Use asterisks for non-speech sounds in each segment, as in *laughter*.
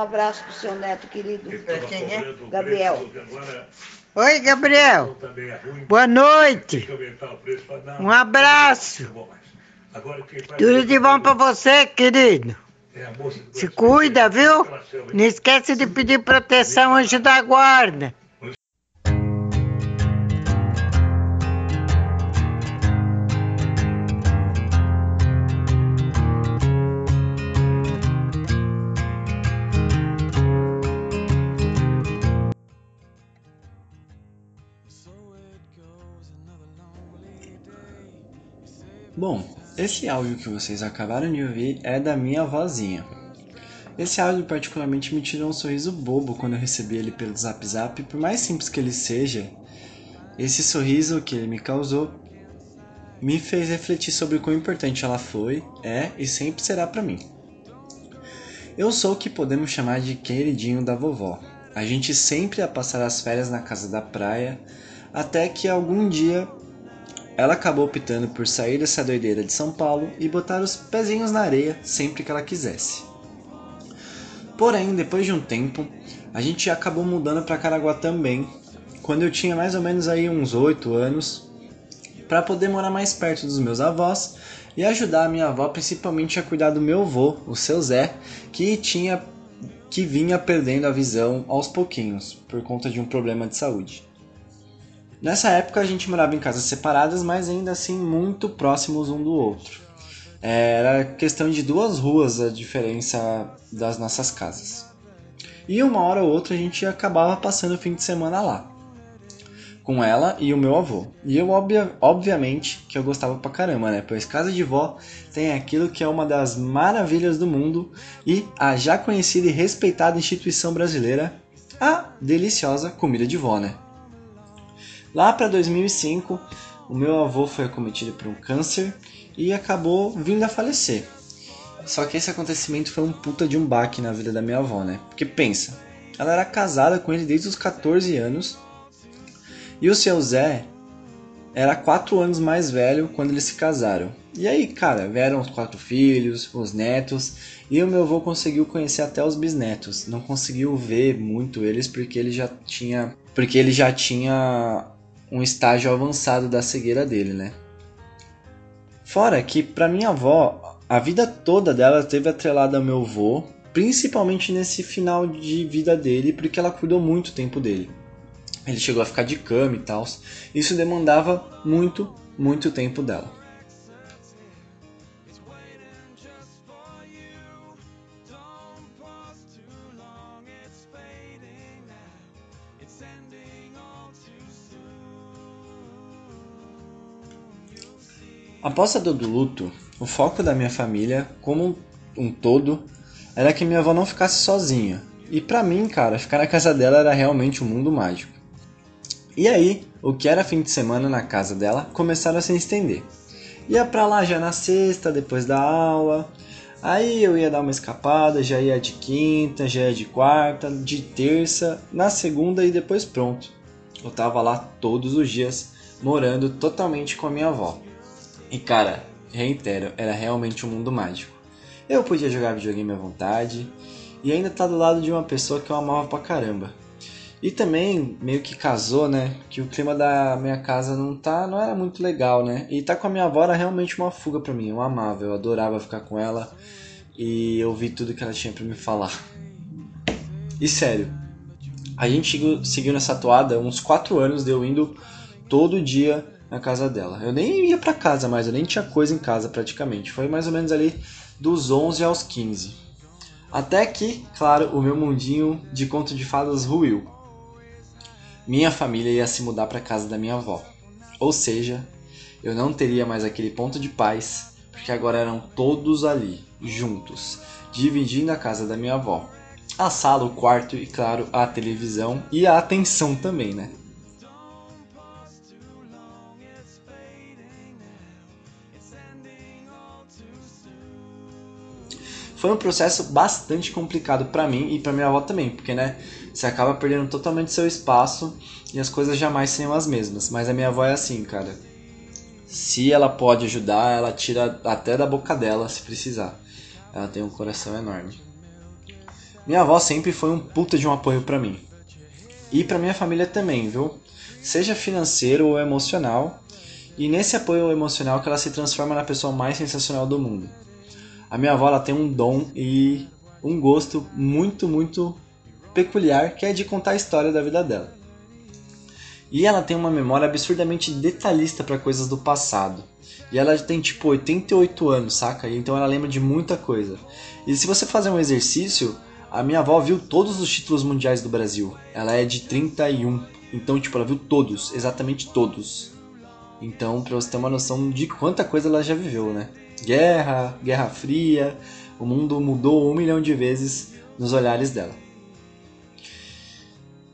Um abraço pro seu neto querido. Quem é? Gabriel. Oi, Gabriel. Boa noite. Um abraço. Tudo de bom pra você, querido. Se cuida, viu? Não esquece de pedir proteção anjo da guarda. Esse áudio que vocês acabaram de ouvir é da minha vozinha. Esse áudio particularmente me tirou um sorriso bobo quando eu recebi ele pelo Zap Zap, por mais simples que ele seja, esse sorriso que ele me causou me fez refletir sobre o quão importante ela foi, é e sempre será para mim. Eu sou o que podemos chamar de queridinho da vovó. A gente sempre ia passar as férias na casa da praia, até que algum dia ela acabou optando por sair dessa doideira de São Paulo e botar os pezinhos na areia sempre que ela quisesse. Porém, depois de um tempo, a gente acabou mudando para Caraguá também, quando eu tinha mais ou menos aí uns 8 anos, para poder morar mais perto dos meus avós e ajudar a minha avó principalmente a cuidar do meu avô, o seu Zé, que tinha que vinha perdendo a visão aos pouquinhos por conta de um problema de saúde. Nessa época a gente morava em casas separadas, mas ainda assim muito próximos um do outro. Era questão de duas ruas a diferença das nossas casas. E uma hora ou outra a gente acabava passando o fim de semana lá. Com ela e o meu avô. E eu, obvia, obviamente, que eu gostava pra caramba, né? Pois casa de vó tem aquilo que é uma das maravilhas do mundo e a já conhecida e respeitada instituição brasileira, a deliciosa comida de vó, né? Lá para 2005, o meu avô foi acometido por um câncer e acabou vindo a falecer. Só que esse acontecimento foi um puta de um baque na vida da minha avó, né? Porque pensa, ela era casada com ele desde os 14 anos e o seu Zé era 4 anos mais velho quando eles se casaram. E aí, cara, vieram os quatro filhos, os netos, e o meu avô conseguiu conhecer até os bisnetos. Não conseguiu ver muito eles porque ele já tinha, porque ele já tinha um estágio avançado da cegueira dele, né? Fora que, para minha avó, a vida toda dela teve atrelada ao meu avô, principalmente nesse final de vida dele, porque ela cuidou muito tempo dele. Ele chegou a ficar de cama e tal. Isso demandava muito, muito tempo dela. Após a dor do luto, o foco da minha família, como um todo, era que minha avó não ficasse sozinha. E para mim, cara, ficar na casa dela era realmente um mundo mágico. E aí, o que era fim de semana na casa dela começaram a se estender. Ia pra lá já na sexta, depois da aula. Aí eu ia dar uma escapada, já ia de quinta, já ia de quarta, de terça, na segunda e depois pronto. Eu tava lá todos os dias, morando totalmente com a minha avó. E cara, reitero, era realmente um mundo mágico. Eu podia jogar videogame à vontade e ainda tá do lado de uma pessoa que eu amava pra caramba. E também meio que casou, né? Que o clima da minha casa não tá, não era muito legal, né? E tá com a minha avó era realmente uma fuga para mim. Eu amava, eu adorava ficar com ela e ouvir tudo que ela tinha para me falar. E sério, a gente seguiu nessa toada uns 4 anos de eu indo todo dia na casa dela. Eu nem ia para casa mais, eu nem tinha coisa em casa praticamente. Foi mais ou menos ali dos 11 aos 15. Até que, claro, o meu mundinho de conto de fadas ruiu. Minha família ia se mudar para casa da minha avó. Ou seja, eu não teria mais aquele ponto de paz, porque agora eram todos ali, juntos, dividindo a casa da minha avó. A sala, o quarto e, claro, a televisão e a atenção também, né? Foi um processo bastante complicado para mim e para minha avó também, porque né, você acaba perdendo totalmente seu espaço e as coisas jamais seriam as mesmas. Mas a minha avó é assim, cara. Se ela pode ajudar, ela tira até da boca dela se precisar. Ela tem um coração enorme. Minha avó sempre foi um puta de um apoio para mim. E para minha família também, viu? Seja financeiro ou emocional. E nesse apoio emocional que ela se transforma na pessoa mais sensacional do mundo. A minha avó ela tem um dom e um gosto muito, muito peculiar, que é de contar a história da vida dela. E ela tem uma memória absurdamente detalhista para coisas do passado. E ela tem tipo 88 anos, saca? Então ela lembra de muita coisa. E se você fazer um exercício, a minha avó viu todos os títulos mundiais do Brasil. Ela é de 31. Então, tipo, ela viu todos, exatamente todos. Então, pra você ter uma noção de quanta coisa ela já viveu, né? Guerra, Guerra Fria, o mundo mudou um milhão de vezes nos olhares dela.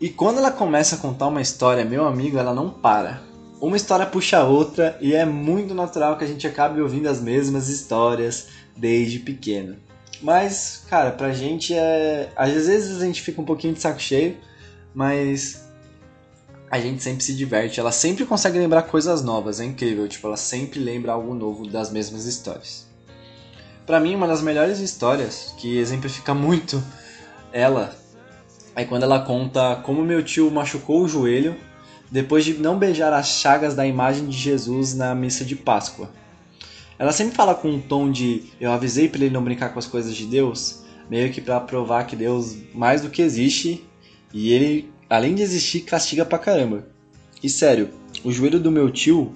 E quando ela começa a contar uma história, meu amigo, ela não para. Uma história puxa a outra e é muito natural que a gente acabe ouvindo as mesmas histórias desde pequeno. Mas, cara, pra gente é. Às vezes a gente fica um pouquinho de saco cheio, mas a gente sempre se diverte. Ela sempre consegue lembrar coisas novas, é incrível. Tipo, ela sempre lembra algo novo das mesmas histórias. Para mim, uma das melhores histórias que exemplifica muito ela é quando ela conta como meu tio machucou o joelho depois de não beijar as chagas da imagem de Jesus na missa de Páscoa. Ela sempre fala com um tom de eu avisei para ele não brincar com as coisas de Deus, meio que para provar que Deus mais do que existe e ele, além de existir, castiga pra caramba. E sério, o joelho do meu tio,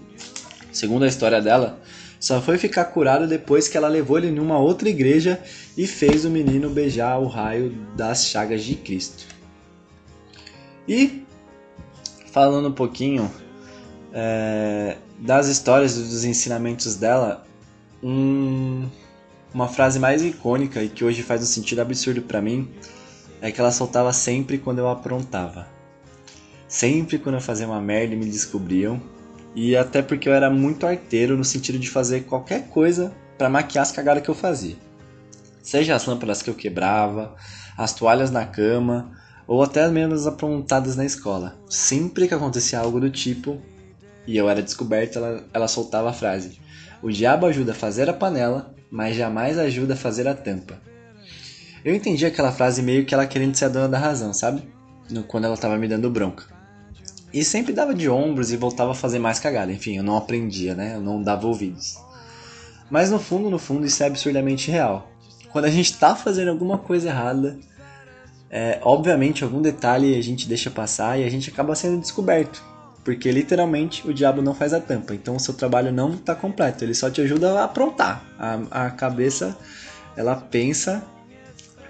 segundo a história dela, só foi ficar curado depois que ela levou ele numa outra igreja e fez o menino beijar o raio das chagas de Cristo. E falando um pouquinho é, das histórias dos ensinamentos dela, um, uma frase mais icônica e que hoje faz um sentido absurdo para mim é que ela soltava sempre quando eu aprontava. Sempre quando eu fazia uma merda me descobriam e até porque eu era muito arteiro no sentido de fazer qualquer coisa para maquiar as cagadas que eu fazia. Seja as lâmpadas que eu quebrava, as toalhas na cama, ou até mesmo as aprontadas na escola. Sempre que acontecia algo do tipo e eu era descoberto, ela, ela soltava a frase: O diabo ajuda a fazer a panela, mas jamais ajuda a fazer a tampa. Eu entendi aquela frase meio que ela querendo ser a dona da razão, sabe? Quando ela tava me dando bronca. E sempre dava de ombros e voltava a fazer mais cagada. Enfim, eu não aprendia, né? Eu não dava ouvidos. Mas no fundo, no fundo, isso é absurdamente real. Quando a gente tá fazendo alguma coisa errada, é, obviamente algum detalhe a gente deixa passar e a gente acaba sendo descoberto. Porque literalmente o diabo não faz a tampa. Então o seu trabalho não está completo. Ele só te ajuda a aprontar. A, a cabeça ela pensa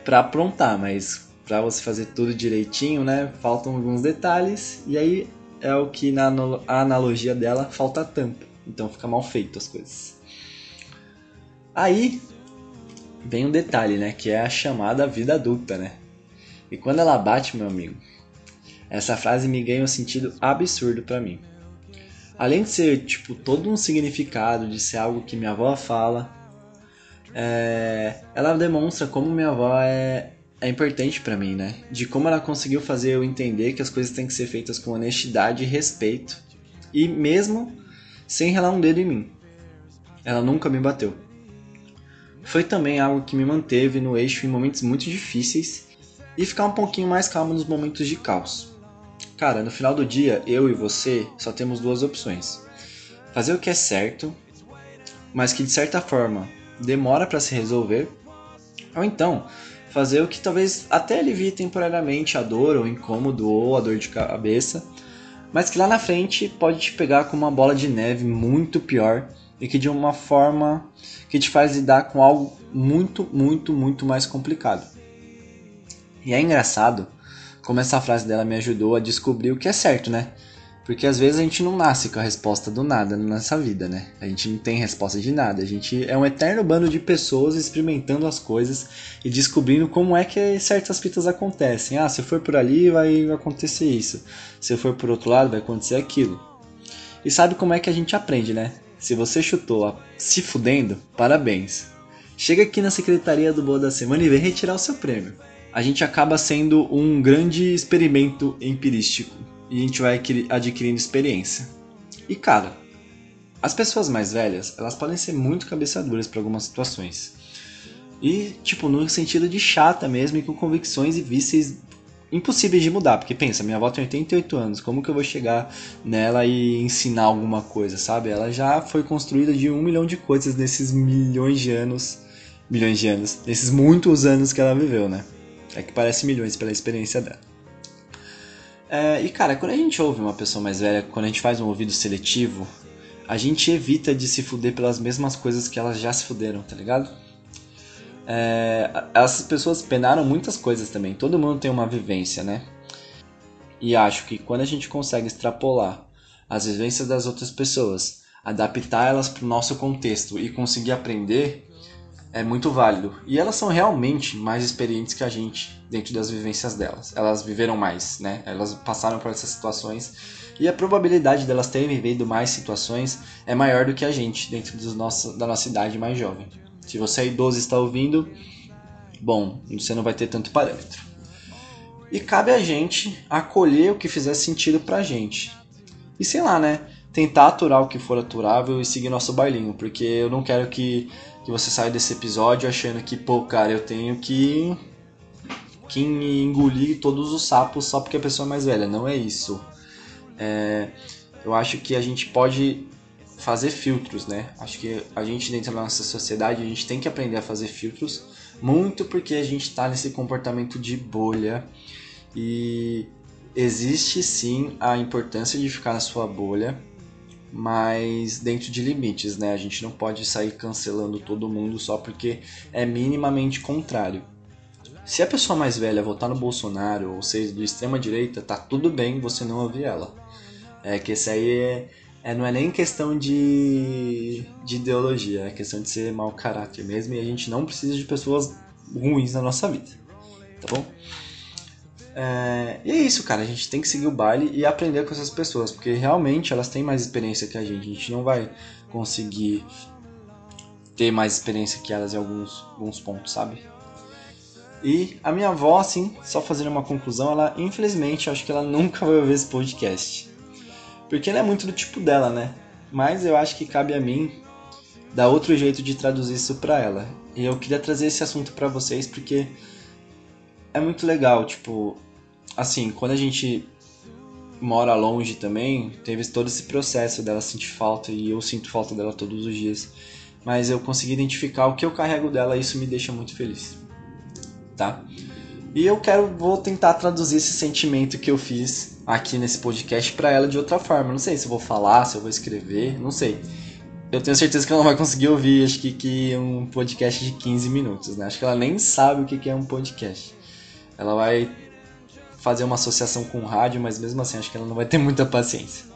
para aprontar, mas para você fazer tudo direitinho, né? Faltam alguns detalhes e aí é o que na analogia dela falta tampa. Então fica mal feito as coisas. Aí vem um detalhe, né? Que é a chamada vida adulta, né? E quando ela bate, meu amigo, essa frase me ganha um sentido absurdo para mim. Além de ser tipo todo um significado, de ser algo que minha avó fala, é... ela demonstra como minha avó é é importante para mim, né? De como ela conseguiu fazer eu entender que as coisas têm que ser feitas com honestidade e respeito. E mesmo sem relar um dedo em mim. Ela nunca me bateu. Foi também algo que me manteve no eixo em momentos muito difíceis e ficar um pouquinho mais calmo nos momentos de caos. Cara, no final do dia, eu e você só temos duas opções: fazer o que é certo, mas que de certa forma demora para se resolver, ou então fazer o que talvez até alivie temporariamente a dor, ou incômodo, ou a dor de cabeça, mas que lá na frente pode te pegar com uma bola de neve muito pior e que de uma forma que te faz lidar com algo muito, muito, muito mais complicado. E é engraçado como essa frase dela me ajudou a descobrir o que é certo, né? Porque às vezes a gente não nasce com a resposta do nada nessa vida, né? A gente não tem resposta de nada. A gente é um eterno bando de pessoas experimentando as coisas e descobrindo como é que certas fitas acontecem. Ah, se eu for por ali vai acontecer isso. Se eu for por outro lado vai acontecer aquilo. E sabe como é que a gente aprende, né? Se você chutou se fudendo, parabéns. Chega aqui na secretaria do Boa da Semana e vem retirar o seu prêmio. A gente acaba sendo um grande experimento empirístico e a gente vai adquirindo experiência. E cara, as pessoas mais velhas, elas podem ser muito cabeçaduras para algumas situações. E, tipo, no sentido de chata mesmo e com convicções e vícios impossíveis de mudar. Porque pensa, minha avó tem 88 anos, como que eu vou chegar nela e ensinar alguma coisa, sabe? Ela já foi construída de um milhão de coisas nesses milhões de anos. Milhões de anos. Nesses muitos anos que ela viveu, né? É que parece milhões pela experiência dela. É, e cara, quando a gente ouve uma pessoa mais velha, quando a gente faz um ouvido seletivo, a gente evita de se fuder pelas mesmas coisas que elas já se fuderam, tá ligado? É, essas pessoas penaram muitas coisas também. Todo mundo tem uma vivência, né? E acho que quando a gente consegue extrapolar as vivências das outras pessoas, adaptar elas para o nosso contexto e conseguir aprender, é muito válido. E elas são realmente mais experientes que a gente dentro das vivências delas. Elas viveram mais, né? Elas passaram por essas situações e a probabilidade delas terem vivido mais situações é maior do que a gente dentro dos nosso, da nossa idade mais jovem. Se você é idoso e está ouvindo, bom, você não vai ter tanto parâmetro. E cabe a gente acolher o que fizer sentido pra gente. E sei lá, né? Tentar aturar o que for aturável e seguir nosso bailinho, porque eu não quero que que você sai desse episódio achando que, pô, cara, eu tenho que, que engolir todos os sapos só porque a pessoa é mais velha. Não é isso. É, eu acho que a gente pode fazer filtros, né? Acho que a gente dentro da nossa sociedade a gente tem que aprender a fazer filtros, muito porque a gente está nesse comportamento de bolha e existe sim a importância de ficar na sua bolha mas dentro de limites, né? A gente não pode sair cancelando todo mundo só porque é minimamente contrário. Se a pessoa mais velha votar no Bolsonaro, ou seja, do extrema direita, tá tudo bem você não ouvir ela. É que isso aí é, é, não é nem questão de, de ideologia, é questão de ser mau caráter mesmo, e a gente não precisa de pessoas ruins na nossa vida. Tá bom? É, e é isso, cara. A gente tem que seguir o baile e aprender com essas pessoas, porque realmente elas têm mais experiência que a gente. A gente não vai conseguir ter mais experiência que elas em alguns, alguns pontos, sabe? E a minha avó, assim, só fazendo uma conclusão, ela, infelizmente, acho que ela *laughs* nunca vai ouvir esse podcast. Porque ela é muito do tipo dela, né? Mas eu acho que cabe a mim dar outro jeito de traduzir isso pra ela. E eu queria trazer esse assunto para vocês porque é muito legal, tipo, assim, quando a gente mora longe também, teve todo esse processo dela sentir falta e eu sinto falta dela todos os dias. Mas eu consegui identificar o que eu carrego dela e isso me deixa muito feliz. Tá? E eu quero vou tentar traduzir esse sentimento que eu fiz aqui nesse podcast para ela de outra forma. Não sei se eu vou falar, se eu vou escrever, não sei. Eu tenho certeza que ela não vai conseguir ouvir, acho que, que um podcast de 15 minutos, né? Acho que ela nem sabe o que é um podcast. Ela vai fazer uma associação com o rádio, mas mesmo assim acho que ela não vai ter muita paciência.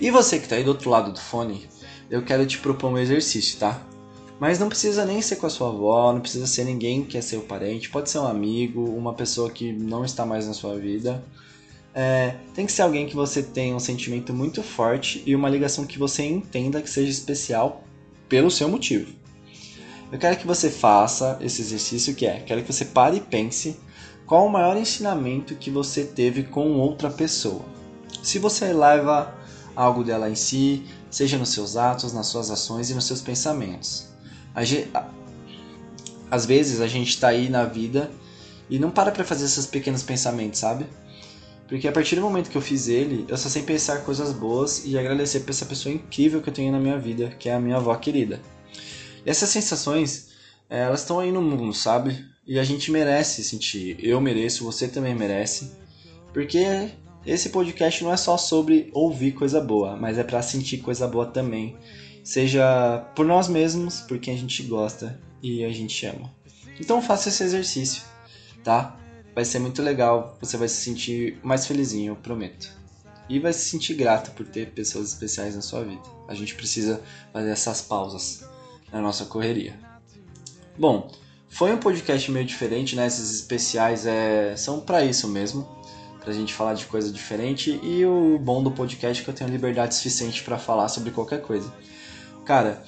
E você que está aí do outro lado do fone, eu quero te propor um exercício, tá? Mas não precisa nem ser com a sua avó, não precisa ser ninguém que é seu parente, pode ser um amigo, uma pessoa que não está mais na sua vida. É, tem que ser alguém que você tenha um sentimento muito forte e uma ligação que você entenda que seja especial pelo seu motivo. Eu quero que você faça esse exercício que é, quero que você pare e pense qual o maior ensinamento que você teve com outra pessoa? Se você leva algo dela em si, seja nos seus atos, nas suas ações e nos seus pensamentos. Às vezes a gente está aí na vida e não para para fazer esses pequenos pensamentos, sabe? Porque a partir do momento que eu fiz ele, eu só sei pensar coisas boas e agradecer por essa pessoa incrível que eu tenho na minha vida, que é a minha avó querida. Essas sensações, elas estão aí no mundo, sabe? E a gente merece sentir. Eu mereço, você também merece. Porque esse podcast não é só sobre ouvir coisa boa, mas é para sentir coisa boa também. Seja por nós mesmos, por quem a gente gosta e a gente ama. Então faça esse exercício, tá? Vai ser muito legal, você vai se sentir mais felizinho, eu prometo. E vai se sentir grato por ter pessoas especiais na sua vida. A gente precisa fazer essas pausas na nossa correria. Bom, foi um podcast meio diferente, né? Esses especiais é, são para isso mesmo, pra gente falar de coisa diferente. E o bom do podcast é que eu tenho liberdade suficiente para falar sobre qualquer coisa. Cara,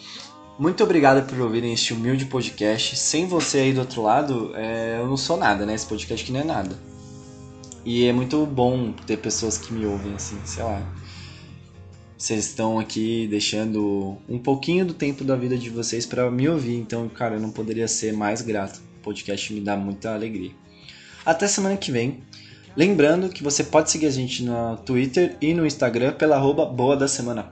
muito obrigado por ouvirem este humilde podcast. Sem você aí do outro lado, é, eu não sou nada, né? Esse podcast aqui não é nada. E é muito bom ter pessoas que me ouvem, assim, sei lá. Vocês estão aqui deixando um pouquinho do tempo da vida de vocês para me ouvir. Então, cara, eu não poderia ser mais grato. O podcast me dá muita alegria. Até semana que vem. Lembrando que você pode seguir a gente no Twitter e no Instagram pela arroba Boa da Semana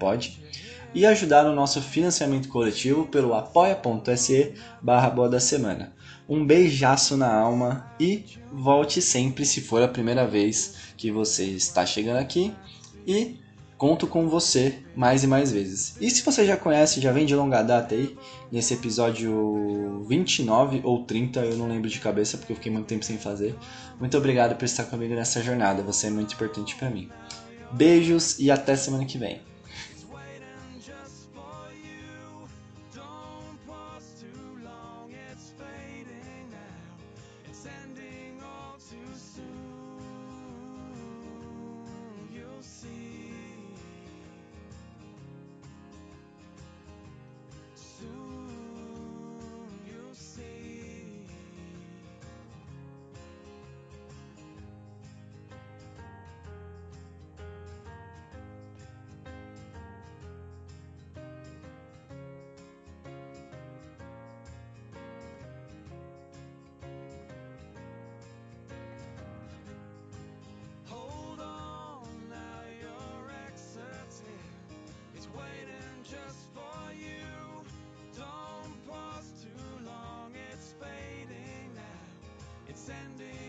e ajudar no nosso financiamento coletivo pelo apoia.se barra Boa da Semana. Um beijaço na alma e volte sempre se for a primeira vez que você está chegando aqui e conto com você mais e mais vezes. E se você já conhece, já vem de longa data aí, nesse episódio 29 ou 30, eu não lembro de cabeça porque eu fiquei muito tempo sem fazer. Muito obrigado por estar comigo nessa jornada, você é muito importante para mim. Beijos e até semana que vem. Sending